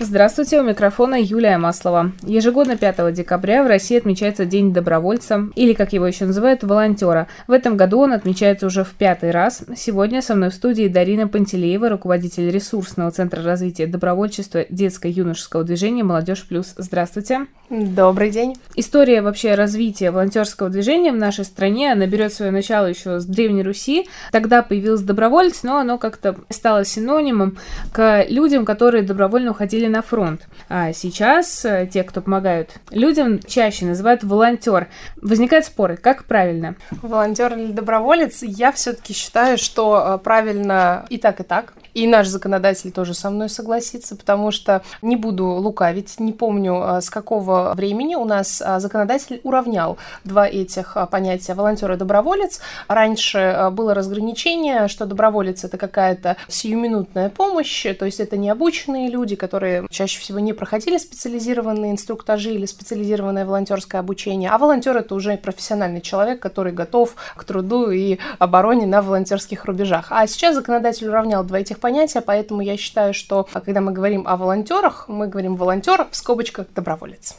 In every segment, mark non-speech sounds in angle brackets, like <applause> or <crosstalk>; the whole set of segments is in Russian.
Здравствуйте, у микрофона Юлия Маслова. Ежегодно 5 декабря в России отмечается День добровольца, или, как его еще называют, волонтера. В этом году он отмечается уже в пятый раз. Сегодня со мной в студии Дарина Пантелеева, руководитель ресурсного центра развития добровольчества детско-юношеского движения «Молодежь плюс». Здравствуйте. Добрый день. История вообще развития волонтерского движения в нашей стране, она берет свое начало еще с Древней Руси. Тогда появился добровольец, но оно как-то стало синонимом к людям, которые добровольно уходили на фронт. А сейчас э, те, кто помогают людям, чаще называют волонтер. Возникают споры, как правильно? Волонтер или доброволец? Я все-таки считаю, что э, правильно и так, и так. И наш законодатель тоже со мной согласится, потому что не буду лукавить, не помню, а, с какого времени у нас законодатель уравнял два этих понятия волонтер и доброволец. Раньше было разграничение, что доброволец это какая-то сиюминутная помощь, то есть это необученные люди, которые чаще всего не проходили специализированные инструктажи или специализированное волонтерское обучение, а волонтер это уже профессиональный человек, который готов к труду и обороне на волонтерских рубежах. А сейчас законодатель уравнял два этих понятия, поэтому я считаю, что когда мы говорим о волонтерах, мы говорим волонтер в скобочках доброволец.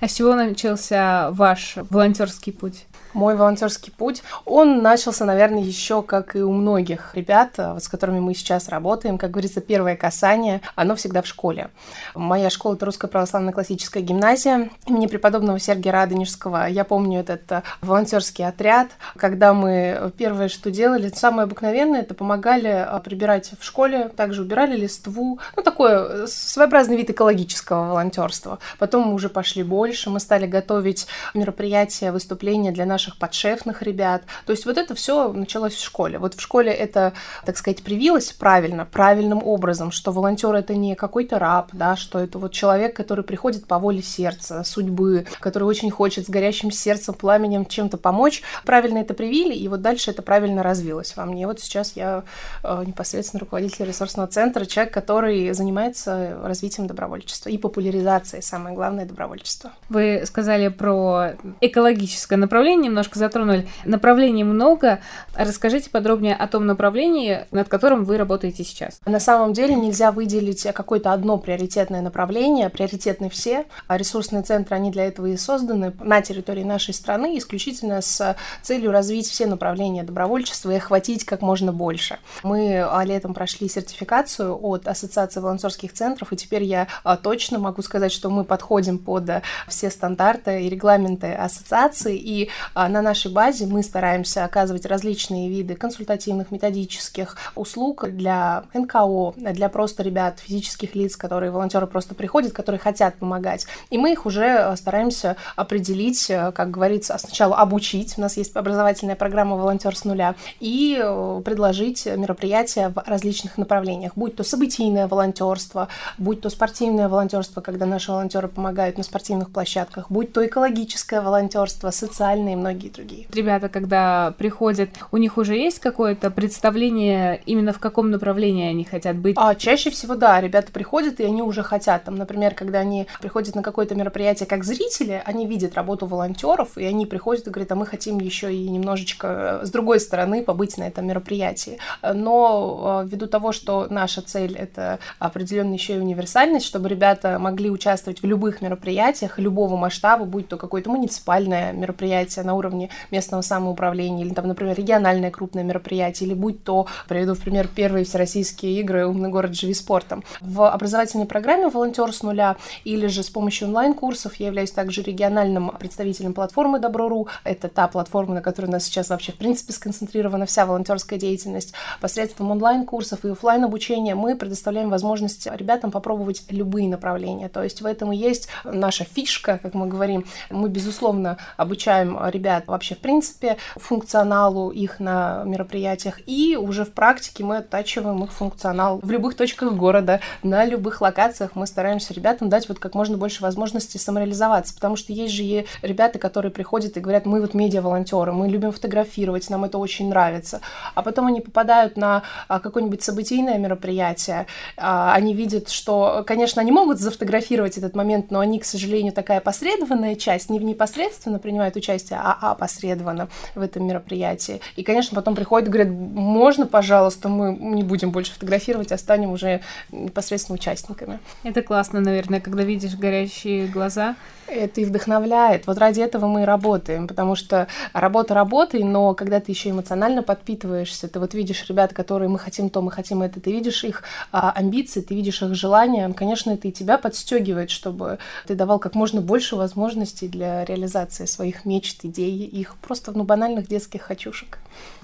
А с чего начался ваш волонтерский путь? Мой волонтерский путь, он начался, наверное, еще как и у многих ребят, э, с которыми мы сейчас работаем. Как говорится, первое касание, оно всегда в школе. Моя школа — это Русская православная классическая гимназия имени преподобного Сергия Радонежского. Я помню этот э, волонтерский отряд, когда мы первое, что делали, самое обыкновенное, это помогали э, прибирать в школе, также убирали листву. Ну, такой своеобразный вид экологического волонтерства. Потом мы уже пошли больше, мы стали готовить мероприятия, выступления для наших наших подшефных ребят. То есть вот это все началось в школе. Вот в школе это, так сказать, привилось правильно, правильным образом, что волонтер это не какой-то раб, да, что это вот человек, который приходит по воле сердца, судьбы, который очень хочет с горящим сердцем, пламенем чем-то помочь. Правильно это привили, и вот дальше это правильно развилось во мне. Вот сейчас я э, непосредственно руководитель ресурсного центра, человек, который занимается развитием добровольчества и популяризацией, самое главное, добровольчества. Вы сказали про экологическое направление, немножко затронули. Направлений много. Расскажите подробнее о том направлении, над которым вы работаете сейчас. На самом деле нельзя выделить какое-то одно приоритетное направление. Приоритетны все. А ресурсные центры, они для этого и созданы на территории нашей страны исключительно с целью развить все направления добровольчества и охватить как можно больше. Мы летом прошли сертификацию от Ассоциации волонтерских центров, и теперь я а, точно могу сказать, что мы подходим под все стандарты и регламенты ассоциации, и а, а на нашей базе мы стараемся оказывать различные виды консультативных, методических услуг для НКО, для просто ребят, физических лиц, которые волонтеры просто приходят, которые хотят помогать. И мы их уже э, стараемся определить, э, как говорится, сначала обучить. У нас есть образовательная программа «Волонтер с нуля» и э, предложить мероприятия в различных направлениях, будь то событийное волонтерство, будь то спортивное волонтерство, когда наши волонтеры помогают на спортивных площадках, будь то экологическое волонтерство, социальное и многие многие другие. Ребята, когда приходят, у них уже есть какое-то представление именно в каком направлении они хотят быть? А чаще всего, да, ребята приходят, и они уже хотят. Там, например, когда они приходят на какое-то мероприятие как зрители, они видят работу волонтеров, и они приходят и говорят, а мы хотим еще и немножечко с другой стороны побыть на этом мероприятии. Но э, ввиду того, что наша цель — это определенная еще и универсальность, чтобы ребята могли участвовать в любых мероприятиях любого масштаба, будь то какое-то муниципальное мероприятие на уровне уровне местного самоуправления, или там, например, региональное крупное мероприятие, или будь то, приведу в пример, первые всероссийские игры «Умный город, живи спортом». В образовательной программе «Волонтер с нуля» или же с помощью онлайн-курсов я являюсь также региональным представителем платформы Добро.ру. Это та платформа, на которой у нас сейчас вообще, в принципе, сконцентрирована вся волонтерская деятельность. Посредством онлайн-курсов и офлайн обучения мы предоставляем возможность ребятам попробовать любые направления. То есть в этом и есть наша фишка, как мы говорим. Мы, безусловно, обучаем ребят ребят вообще в принципе функционалу их на мероприятиях, и уже в практике мы оттачиваем их функционал в любых точках города, на любых локациях. Мы стараемся ребятам дать вот как можно больше возможностей самореализоваться, потому что есть же и ребята, которые приходят и говорят, мы вот медиа-волонтеры, мы любим фотографировать, нам это очень нравится, а потом они попадают на а, какое-нибудь событийное мероприятие, а, они видят, что, конечно, они могут зафотографировать этот момент, но они, к сожалению, такая посредованная часть, не непосредственно принимают участие, а а опосредованно в этом мероприятии. И, конечно, потом приходят и говорят, можно, пожалуйста, мы не будем больше фотографировать, а станем уже непосредственно участниками. Это классно, наверное, когда видишь горящие глаза. Это и вдохновляет. Вот ради этого мы и работаем, потому что работа работой, но когда ты еще эмоционально подпитываешься, ты вот видишь ребят, которые мы хотим то, мы хотим это, ты видишь их а, амбиции, ты видишь их желания, конечно, это и тебя подстегивает, чтобы ты давал как можно больше возможностей для реализации своих мечт, идей, их просто ну, банальных детских хочушек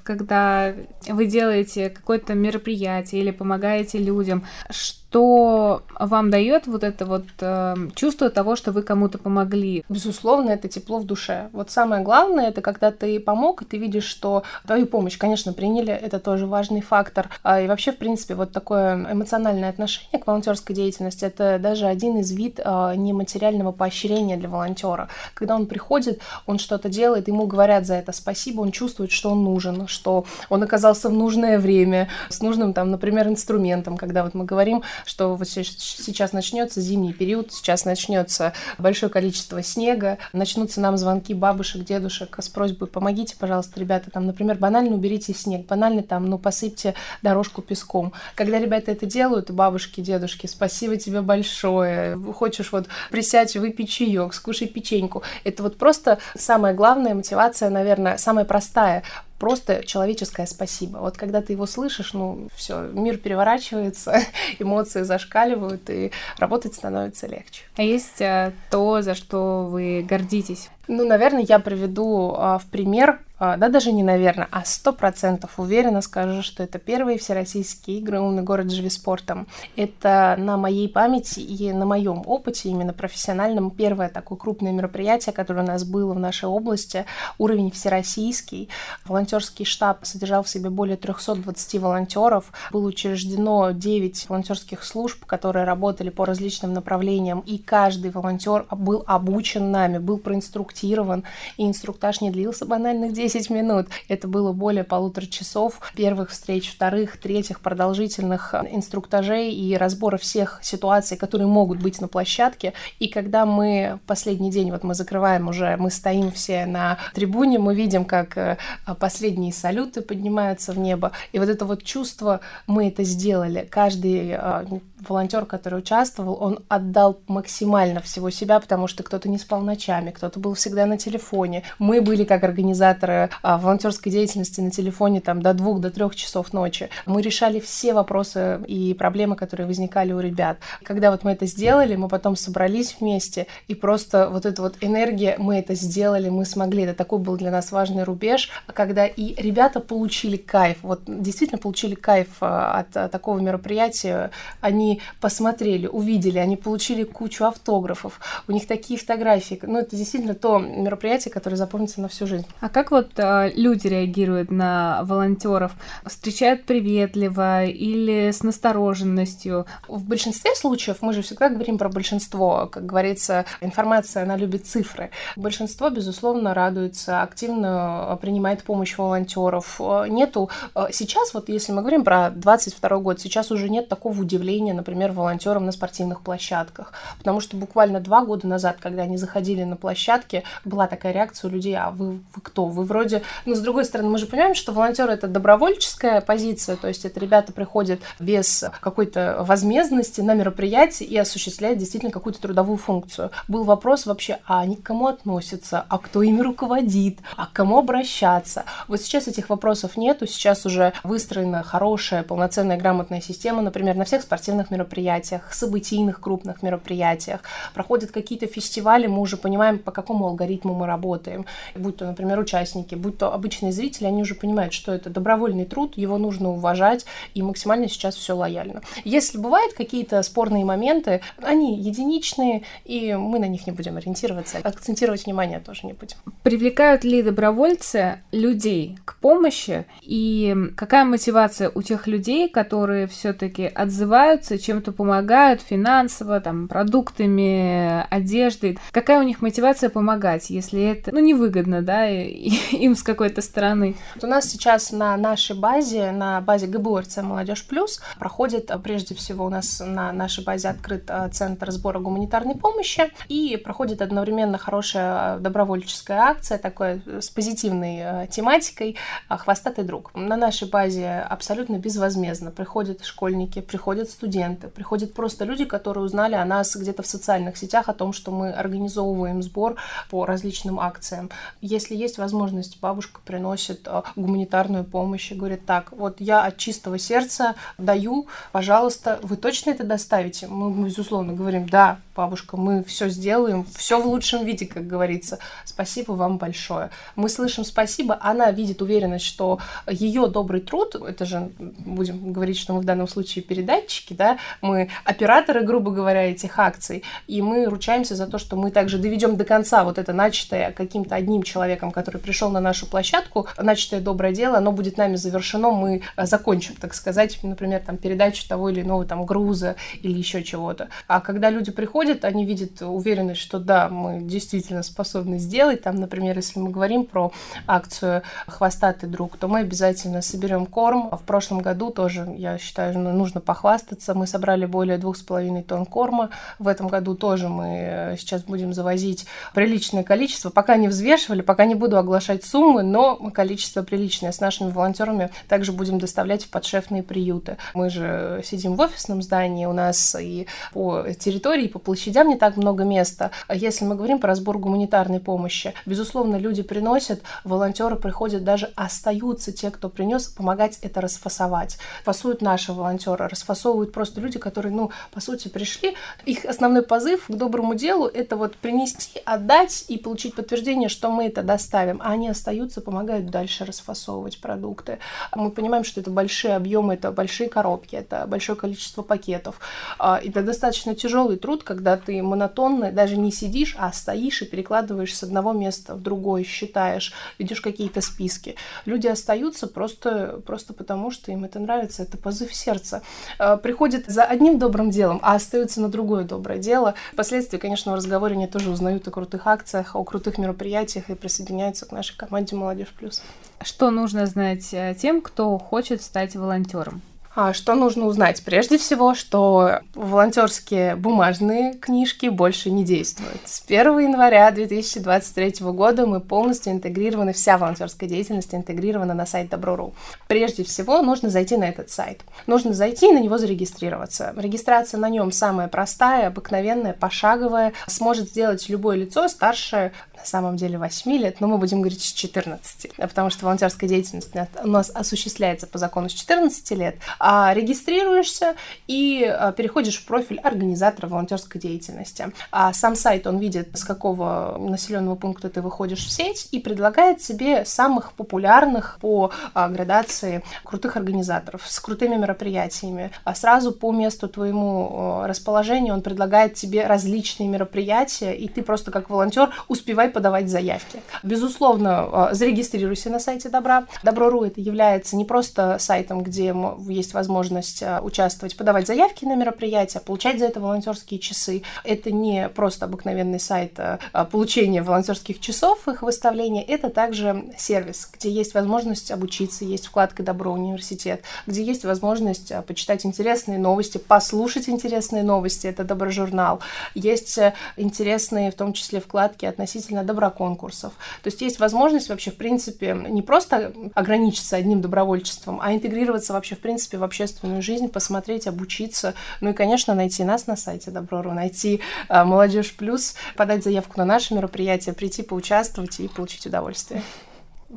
когда вы делаете какое-то мероприятие или помогаете людям, что вам дает вот это вот э, чувство того, что вы кому-то помогли? Безусловно, это тепло в душе. Вот самое главное, это когда ты помог, и ты видишь, что твою помощь, конечно, приняли, это тоже важный фактор. А, и вообще, в принципе, вот такое эмоциональное отношение к волонтерской деятельности, это даже один из вид э, нематериального поощрения для волонтера. Когда он приходит, он что-то делает, ему говорят за это спасибо, он чувствует, что он нужен, что он оказался в нужное время, с нужным, там, например, инструментом, когда вот мы говорим, что вот сейчас начнется зимний период, сейчас начнется большое количество снега, начнутся нам звонки бабушек, дедушек с просьбой помогите, пожалуйста, ребята, там, например, банально уберите снег, банально там, ну, посыпьте дорожку песком. Когда ребята это делают, бабушки, дедушки, спасибо тебе большое, хочешь вот присядь, выпей чаек, скушай печеньку. Это вот просто самая главная мотивация, наверное, самая простая просто человеческое спасибо. Вот когда ты его слышишь, ну, все, мир переворачивается, <laughs> эмоции зашкаливают, и работать становится легче. А есть а, то, за что вы гордитесь? Ну, наверное, я приведу а, в пример да даже не наверное, а сто процентов уверенно скажу, что это первые всероссийские игры «Умный город живи спортом». Это на моей памяти и на моем опыте, именно профессиональном, первое такое крупное мероприятие, которое у нас было в нашей области, уровень всероссийский. Волонтерский штаб содержал в себе более 320 волонтеров. Было учреждено 9 волонтерских служб, которые работали по различным направлениям, и каждый волонтер был обучен нами, был проинструктирован, и инструктаж не длился банальных 10 10 минут. Это было более полутора часов первых встреч, вторых, третьих продолжительных э, инструктажей и разбора всех ситуаций, которые могут быть на площадке. И когда мы последний день, вот мы закрываем уже, мы стоим все на трибуне, мы видим, как э, последние салюты поднимаются в небо. И вот это вот чувство, мы это сделали. Каждый э, волонтер, который участвовал, он отдал максимально всего себя, потому что кто-то не спал ночами, кто-то был всегда на телефоне. Мы были как организаторы а, волонтерской деятельности на телефоне там до двух, до трех часов ночи. Мы решали все вопросы и проблемы, которые возникали у ребят. Когда вот мы это сделали, мы потом собрались вместе, и просто вот эта вот энергия, мы это сделали, мы смогли. Это такой был для нас важный рубеж, когда и ребята получили кайф, вот действительно получили кайф а, от а, такого мероприятия. Они посмотрели, увидели, они получили кучу автографов, у них такие фотографии. Ну, это действительно то мероприятие, которое запомнится на всю жизнь. А как вот э, люди реагируют на волонтеров? Встречают приветливо или с настороженностью? В большинстве случаев, мы же всегда говорим про большинство, как говорится, информация, она любит цифры. Большинство, безусловно, радуется, активно принимает помощь волонтеров. Нету э, сейчас, вот если мы говорим про 22 год, сейчас уже нет такого удивления например, волонтерам на спортивных площадках. Потому что буквально два года назад, когда они заходили на площадки, была такая реакция у людей, а вы, вы кто? Вы вроде... Но с другой стороны, мы же понимаем, что волонтеры это добровольческая позиция, то есть это ребята приходят без какой-то возмездности на мероприятие и осуществляют действительно какую-то трудовую функцию. Был вопрос вообще, а они к кому относятся, а кто ими руководит, а к кому обращаться. Вот сейчас этих вопросов нету, сейчас уже выстроена хорошая, полноценная, грамотная система, например, на всех спортивных спортивных мероприятиях, событийных крупных мероприятиях, проходят какие-то фестивали, мы уже понимаем, по какому алгоритму мы работаем. Будь то, например, участники, будь то обычные зрители, они уже понимают, что это добровольный труд, его нужно уважать, и максимально сейчас все лояльно. Если бывают какие-то спорные моменты, они единичные, и мы на них не будем ориентироваться, акцентировать внимание тоже не будем. Привлекают ли добровольцы людей к помощи, и какая мотивация у тех людей, которые все-таки отзываются, чем-то помогают финансово, там, продуктами, одеждой. Какая у них мотивация помогать, если это, ну, невыгодно, да, <laughs> им с какой-то стороны? У нас сейчас на нашей базе, на базе ГБУРЦ «Молодежь плюс» проходит, а, прежде всего, у нас на нашей базе открыт а, центр сбора гуманитарной помощи, и проходит одновременно хорошая добровольческая акция, такой э, с позитивной тематикой «Хвостатый друг». На нашей базе абсолютно безвозмездно приходят школьники, приходят студенты, приходят просто люди, которые узнали о нас где-то в социальных сетях, о том, что мы организовываем сбор по различным акциям. Если есть возможность, бабушка приносит э, гуманитарную помощь и говорит, так, вот я от чистого сердца даю, пожалуйста, вы точно это доставите? Мы, безусловно, говорим, да, бабушка, мы все сделаем, все в лучшем виде, как говорится. Спасибо вам большое. Мы слышим спасибо, она видит уверенность, что ее добрый труд, это же, будем говорить, что мы в данном случае передатчики, да, мы операторы, грубо говоря, этих акций, и мы ручаемся за то, что мы также доведем до конца вот это начатое каким-то одним человеком, который пришел на нашу площадку, начатое доброе дело, оно будет нами завершено, мы закончим, так сказать, например, там передачу того или иного там груза или еще чего-то. А когда люди приходят, они видят уверенность, что да, мы действительно способны сделать, там, например, если мы говорим про акцию «Хвостатый друг», то мы обязательно соберем корм. В прошлом году тоже, я считаю, ну, нужно похвастаться, мы собрали более двух с половиной тонн корма. В этом году тоже мы э, сейчас будем завозить приличное количество. Пока не взвешивали, пока не буду оглашать суммы, но количество приличное. С нашими волонтерами также будем доставлять в подшефные приюты. Мы же сидим в офисном здании, у нас и по территории, и по площадям не так много места. Если мы говорим про сбор гуманитарной помощи, безусловно, люди приносят, волонтеры приходят, даже остаются те, кто принес, помогать это расфасовать. Фасуют наши волонтеры, расфасовывают просто люди, которые, ну, по сути, пришли. Их основной позыв к доброму делу — это вот принести, отдать и получить подтверждение, что мы это доставим. А они остаются, помогают дальше расфасовывать продукты. Мы понимаем, что это большие объемы, это большие коробки, это большое количество пакетов. А, это достаточно тяжелый труд, когда ты монотонно даже не сидишь, а стоишь и перекладываешь с одного места в другое, считаешь, ведешь какие-то списки. Люди остаются просто, просто потому, что им это нравится, это позыв сердца. А, приходят за одним добрым делом, а остаются на другое доброе дело. Впоследствии, конечно, в разговоре они тоже узнают о крутых акциях, о крутых мероприятиях и присоединяются к нашей команде «Молодежь плюс». Что нужно знать э, тем, кто хочет стать волонтером? А что нужно узнать? Прежде всего, что волонтерские бумажные книжки больше не действуют. С 1 января 2023 года мы полностью интегрированы, вся волонтерская деятельность интегрирована на сайт Добро.ру. Прежде всего, нужно зайти на этот сайт. Нужно зайти и на него зарегистрироваться. Регистрация на нем самая простая, обыкновенная, пошаговая. Сможет сделать любое лицо старше на самом деле 8 лет, но мы будем говорить с 14, потому что волонтерская деятельность у нас осуществляется по закону с 14 лет, а регистрируешься и а, переходишь в профиль организатора волонтерской деятельности. А сам сайт, он видит, с какого населенного пункта ты выходишь в сеть и предлагает тебе самых популярных по а, градации крутых организаторов с крутыми мероприятиями. А сразу по месту твоему расположению он предлагает тебе различные мероприятия, и ты просто как волонтер успеваешь подавать заявки. Безусловно, э, зарегистрируйся на сайте Добра. Добро.ру это является не просто сайтом, где есть возможность э, участвовать, подавать заявки на мероприятия, получать за это волонтерские часы. Это не просто обыкновенный сайт э, получения волонтерских часов, их выставления. Это также сервис, где есть возможность обучиться, есть вкладка Добро университет, где есть возможность почитать интересные новости, послушать интересные новости. Это Доброжурнал. Есть интересные, в том числе, вкладки относительно относительно доброконкурсов. То есть есть возможность вообще, в принципе, не просто ограничиться одним добровольчеством, а интегрироваться вообще, в принципе, в общественную жизнь, посмотреть, обучиться. Ну и, конечно, найти нас на сайте Добро.ру, найти э, Молодежь Плюс, подать заявку на наше мероприятие, прийти поучаствовать и получить удовольствие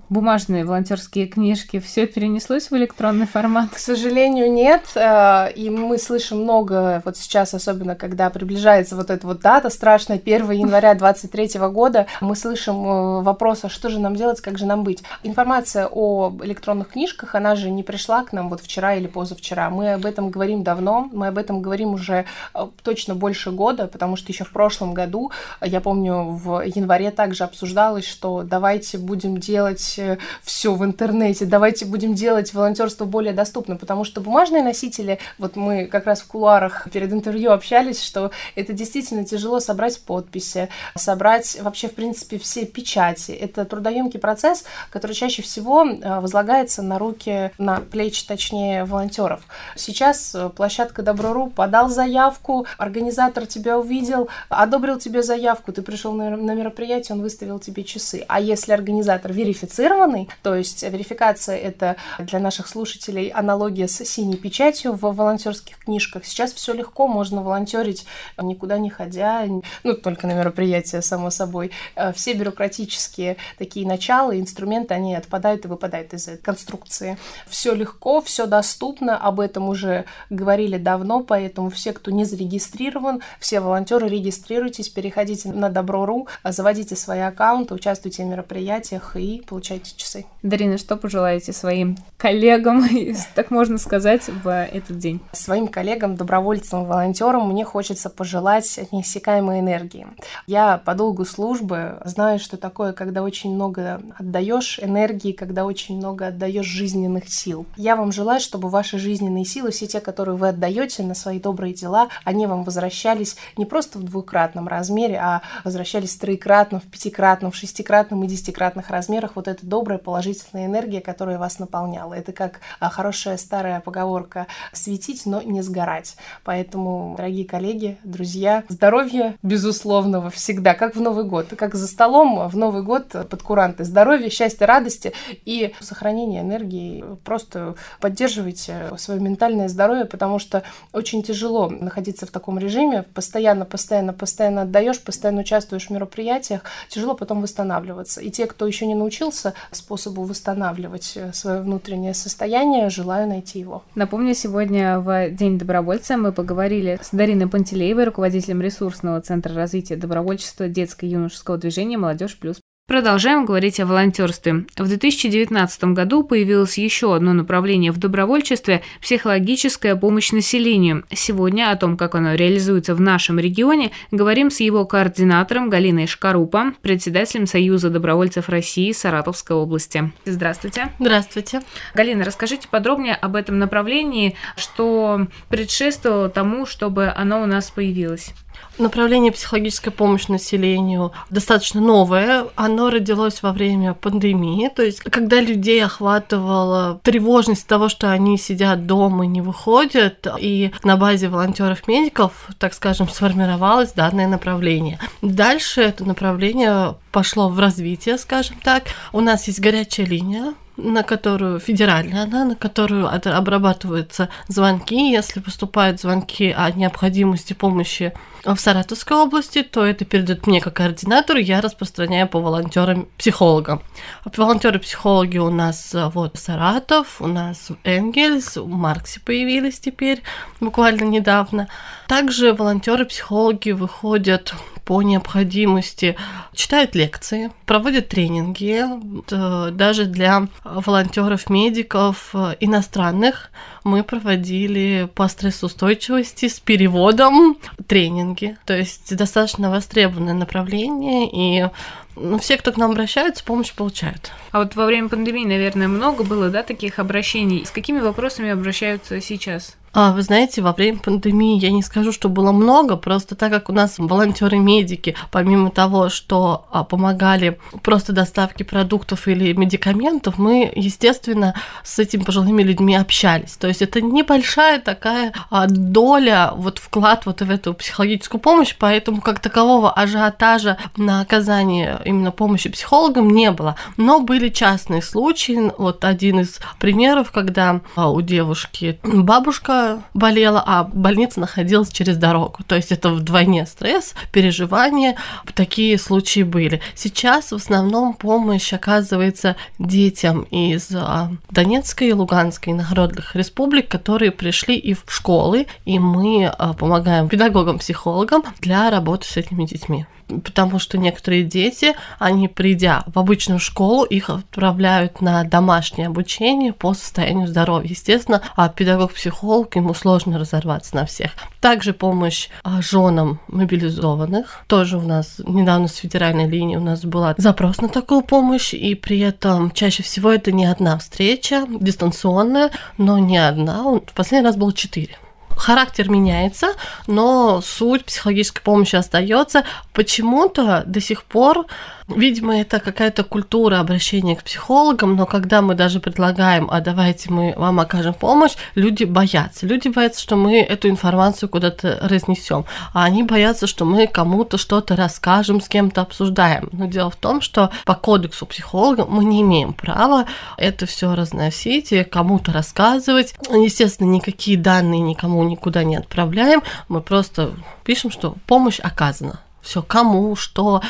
бумажные волонтерские книжки, все перенеслось в электронный формат? К сожалению, нет. Э, и мы слышим много, вот сейчас, особенно когда приближается вот эта вот дата страшная, 1 января 2023 года, мы слышим э, вопрос, а что же нам делать, как же нам быть? Информация о электронных книжках, она же не пришла к нам вот вчера или позавчера. Мы об этом говорим давно, мы об этом говорим уже э, точно больше года, потому что еще в прошлом году, я помню, в январе также обсуждалось, что давайте будем делать делать э, все в интернете, давайте будем делать волонтерство более доступным, потому что бумажные носители, вот мы как раз в кулуарах перед интервью общались, что это действительно тяжело собрать подписи, собрать вообще, в принципе, все печати. Это трудоемкий процесс, который чаще всего э, возлагается на руки, на плечи, точнее, волонтеров. Сейчас э, площадка Добро.ру подал заявку, организатор тебя увидел, одобрил тебе заявку, ты пришел на мероприятие, он выставил тебе часы. А если организатор верифицированный, то есть верификация это для наших слушателей аналогия с синей печатью в волонтерских книжках. Сейчас все легко, можно волонтерить никуда не ходя, ну, только на мероприятия, само собой. Э, все бюрократические такие начала, инструменты, они отпадают и выпадают из этой конструкции. Все легко, все доступно, об этом уже говорили давно, поэтому все, кто не зарегистрирован, все волонтеры, регистрируйтесь, переходите на Добро.ру, заводите свои аккаунты, участвуйте в мероприятиях и получайте часы. Дарина, что пожелаете своим коллегам, <laughs> так можно сказать, в этот день? Своим коллегам, добровольцам, волонтерам мне хочется пожелать неиссякаемой энергии. Я по долгу службы знаю, что такое, когда очень много отдаешь энергии, когда очень много отдаешь жизненных сил. Я вам желаю, чтобы ваши жизненные силы, все те, которые вы отдаете на свои добрые дела, они вам возвращались не просто в двукратном размере, а возвращались в троекратном, в пятикратном, в шестикратном и десятикратных размерах. Вот эта добрая положительная энергия, которая вас наполняла. Это как а, хорошая старая поговорка «светить, но не сгорать». Поэтому, дорогие коллеги, друзья, здоровья безусловного всегда, как в Новый год, как за столом в Новый год под куранты. Здоровья, счастья, радости и сохранения энергии. Просто поддерживайте свое ментальное здоровье, потому что очень тяжело находиться в таком режиме, постоянно, постоянно, постоянно отдаешь, постоянно участвуешь в мероприятиях, тяжело потом восстанавливаться. И те, кто еще не научился способу восстанавливать свое внутреннее состояние, желаю найти его. Напомню, сегодня в День добровольца мы поговорили с Дариной Пантелеевой, руководителем ресурсного центра развития добровольчества детско-юношеского движения «Молодежь плюс». Продолжаем говорить о волонтерстве. В 2019 году появилось еще одно направление в добровольчестве – психологическая помощь населению. Сегодня о том, как оно реализуется в нашем регионе, говорим с его координатором Галиной Шкарупа, председателем Союза добровольцев России Саратовской области. Здравствуйте. Здравствуйте. Галина, расскажите подробнее об этом направлении, что предшествовало тому, чтобы оно у нас появилось. Направление психологическая помощь населению достаточно новое. Оно родилось во время пандемии, то есть когда людей охватывала тревожность того, что они сидят дома и не выходят, и на базе волонтеров-медиков, так скажем, сформировалось данное направление. Дальше это направление пошло в развитие, скажем так. У нас есть горячая линия, на которую федеральная, да, на которую обрабатываются звонки. Если поступают звонки о необходимости помощи в Саратовской области, то это передают мне как координатору, я распространяю по волонтерам-психологам. Волонтеры-психологи у нас э, вот Саратов, у нас Энгельс, у Марксе появились теперь буквально недавно. Также волонтеры-психологи выходят по необходимости, читают лекции, проводят тренинги, э, даже для волонтеров-медиков э, иностранных мы проводили по стрессоустойчивости с переводом тренинги. То есть достаточно востребованное направление, и ну, все, кто к нам обращаются, помощь получают. А вот во время пандемии, наверное, много было, да, таких обращений. С какими вопросами обращаются сейчас? А, вы знаете, во время пандемии я не скажу, что было много, просто так как у нас волонтеры-медики, помимо того, что а, помогали просто доставке продуктов или медикаментов, мы, естественно, с этими пожилыми людьми общались. То есть это небольшая такая а, доля, вот вклад вот в эту психологическую помощь, поэтому как такового ажиотажа на оказание именно помощи психологам не было. Но были частные случаи. Вот один из примеров, когда а, у девушки бабушка болела, а больница находилась через дорогу. То есть это вдвойне стресс, переживания. Такие случаи были. Сейчас в основном помощь оказывается детям из а, Донецкой и Луганской народных республик, которые пришли и в школы, и мы а, помогаем педагогам, психологам для работы с этими детьми потому что некоторые дети они, придя в обычную школу, их отправляют на домашнее обучение по состоянию здоровья. Естественно, а педагог-психолог, ему сложно разорваться на всех. Также помощь а, женам мобилизованных. Тоже у нас недавно с федеральной линии у нас была запрос на такую помощь, и при этом чаще всего это не одна встреча, дистанционная, но не одна. В последний раз было четыре характер меняется, но суть психологической помощи остается. Почему-то до сих пор Видимо, это какая-то культура обращения к психологам, но когда мы даже предлагаем, а давайте мы вам окажем помощь, люди боятся. Люди боятся, что мы эту информацию куда-то разнесем, а они боятся, что мы кому-то что-то расскажем, с кем-то обсуждаем. Но дело в том, что по кодексу психолога мы не имеем права это все разносить и кому-то рассказывать. Естественно, никакие данные никому никуда не отправляем, мы просто пишем, что помощь оказана. Все, кому, что,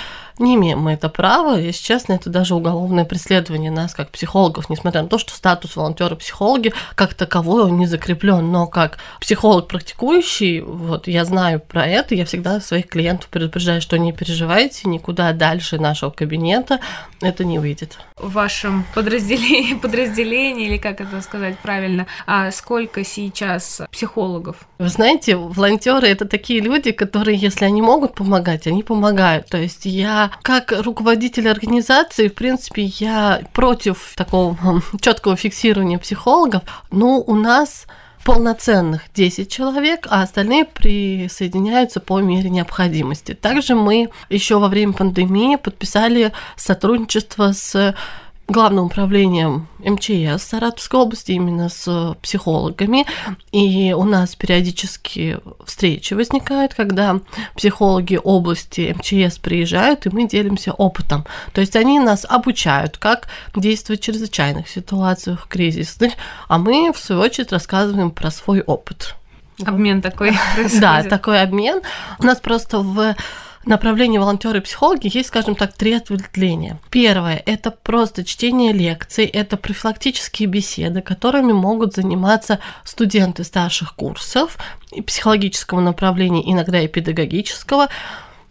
не имеем мы это права, если честно, это даже уголовное преследование нас как психологов, несмотря на то, что статус волонтера-психологи как таковой он не закреплен, но как психолог практикующий, вот я знаю про это, я всегда своих клиентов предупреждаю, что не переживайте, никуда дальше нашего кабинета это не выйдет. В вашем подразделении, <laughs> подразделении или как это сказать правильно, а сколько сейчас психологов? Вы знаете, волонтеры это такие люди, которые, если они могут помогать, они помогают. То есть я как руководитель организации, в принципе, я против такого четкого фиксирования психологов, но у нас полноценных 10 человек, а остальные присоединяются по мере необходимости. Также мы еще во время пандемии подписали сотрудничество с главным управлением МЧС Саратовской области, именно с психологами. И у нас периодически встречи возникают, когда психологи области МЧС приезжают, и мы делимся опытом. То есть они нас обучают, как действовать в чрезвычайных ситуациях, кризисных, а мы, в свою очередь, рассказываем про свой опыт. Обмен такой <laughs> происходит. Да, такой обмен. У нас просто в направлении волонтеры и психологи есть, скажем так, три ответвления. Первое – это просто чтение лекций, это профилактические беседы, которыми могут заниматься студенты старших курсов и психологического направления, иногда и педагогического.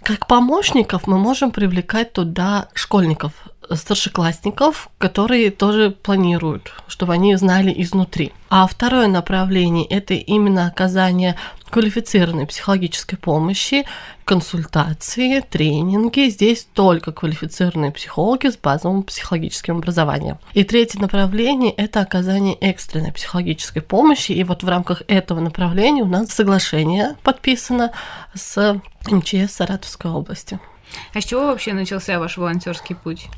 Как помощников мы можем привлекать туда школьников, старшеклассников, которые тоже планируют, чтобы они знали изнутри. А второе направление – это именно оказание квалифицированной психологической помощи, консультации, тренинги. Здесь только квалифицированные психологи с базовым психологическим образованием. И третье направление – это оказание экстренной психологической помощи. И вот в рамках этого направления у нас соглашение подписано с МЧС Саратовской области. А с чего вообще начался ваш волонтерский путь?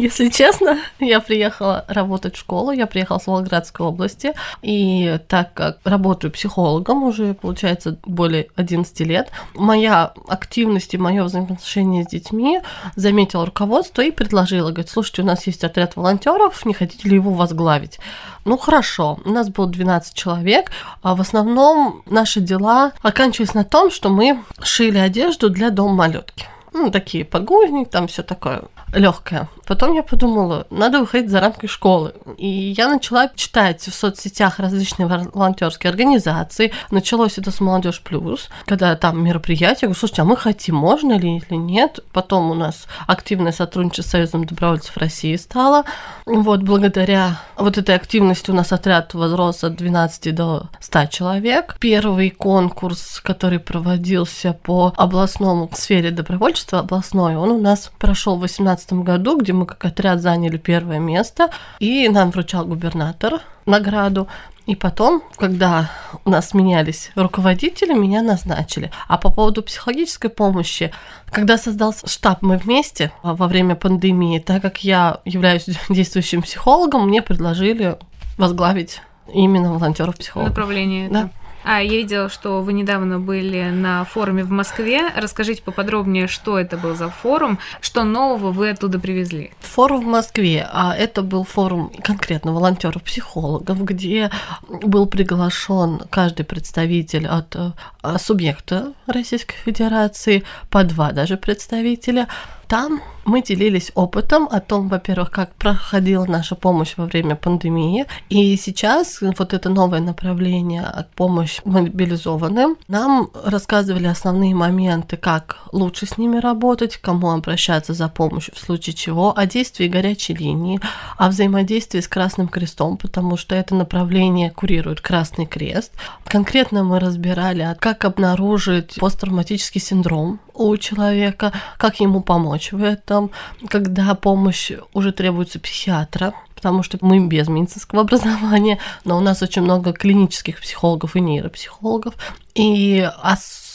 Если честно, я приехала работать в школу, я приехала с Волгоградской области, и так как работаю психологом уже, получается, более 11 лет, моя активность и мое взаимоотношение с детьми заметила руководство и предложила, говорит, слушайте, у нас есть отряд волонтеров, не хотите ли его возглавить? Ну хорошо, у нас было 12 человек, а в основном наши дела оканчивались на том, что мы шили одежду для дома малютки ну, такие подгузник, там все такое легкое. Потом я подумала, надо выходить за рамки школы. И я начала читать в соцсетях различные волонтерские организации. Началось это с Молодежь Плюс, когда там мероприятия. Я говорю, слушайте, а мы хотим, можно ли или нет? Потом у нас активное сотрудничество с Союзом добровольцев России стало. Вот благодаря вот этой активности у нас отряд возрос от 12 до 100 человек. Первый конкурс, который проводился по областному сфере добровольчества областной, он у нас прошел в 2018 году, где мы как отряд заняли первое место, и нам вручал губернатор награду. И потом, когда у нас менялись руководители, меня назначили. А по поводу психологической помощи, когда создался штаб «Мы вместе» во время пандемии, так как я являюсь <laughs> действующим психологом, мне предложили возглавить именно волонтеров-психологов. Направление это. А, я видела, что вы недавно были на форуме в Москве. Расскажите поподробнее, что это был за форум, что нового вы оттуда привезли. Форум в Москве, а это был форум конкретно волонтеров-психологов, где был приглашен каждый представитель от а, субъекта Российской Федерации, по два даже представителя там мы делились опытом о том, во-первых, как проходила наша помощь во время пандемии. И сейчас вот это новое направление помощь мобилизованным. Нам рассказывали основные моменты, как лучше с ними работать, кому обращаться за помощью в случае чего, о действии горячей линии, о взаимодействии с Красным Крестом, потому что это направление курирует Красный Крест. Конкретно мы разбирали, как обнаружить посттравматический синдром у человека, как ему помочь в этом, когда помощь уже требуется психиатра, потому что мы без медицинского <laughs> образования, но у нас очень много клинических психологов и нейропсихологов, и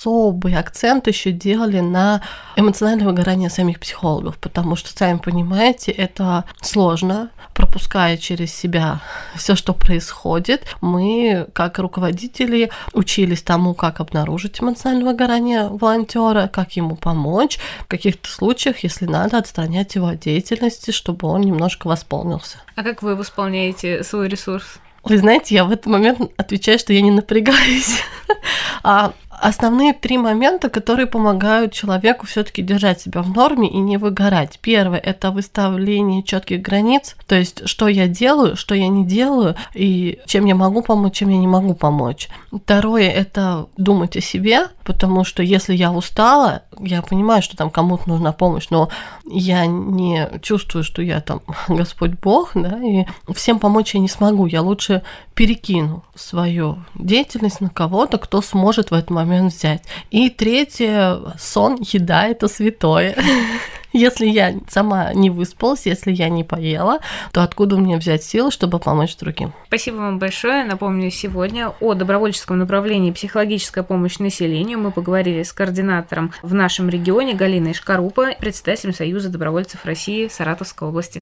особый акцент еще делали на эмоциональное выгорание самих психологов, потому что, сами понимаете, это сложно, пропуская через себя все, что происходит. Мы, как руководители, учились тому, как обнаружить эмоциональное выгорание волонтера, как ему помочь, в каких-то случаях, если надо, отстранять его от деятельности, чтобы он немножко восполнился. А как вы восполняете свой ресурс? Вы знаете, я в этот момент отвечаю, что я не напрягаюсь. <laughs> а основные три момента, которые помогают человеку все-таки держать себя в норме и не выгорать. Первое это выставление четких границ, то есть что я делаю, что я не делаю, и чем я могу помочь, чем я не могу помочь. Второе это думать о себе, потому что если я устала, я понимаю, что там кому-то нужна помощь, но я не чувствую, что я там <laughs> Господь Бог, да, и всем помочь я не смогу. Я лучше перекину свою деятельность на кого-то, кто сможет в этот момент взять. И третье, сон, еда – это святое. <laughs> Если я сама не выспалась, если я не поела, то откуда мне взять силы, чтобы помочь другим? Спасибо вам большое. Напомню, сегодня о добровольческом направлении психологическая помощь населению мы поговорили с координатором в нашем регионе Галиной Шкарупа, председателем Союза добровольцев России Саратовской области.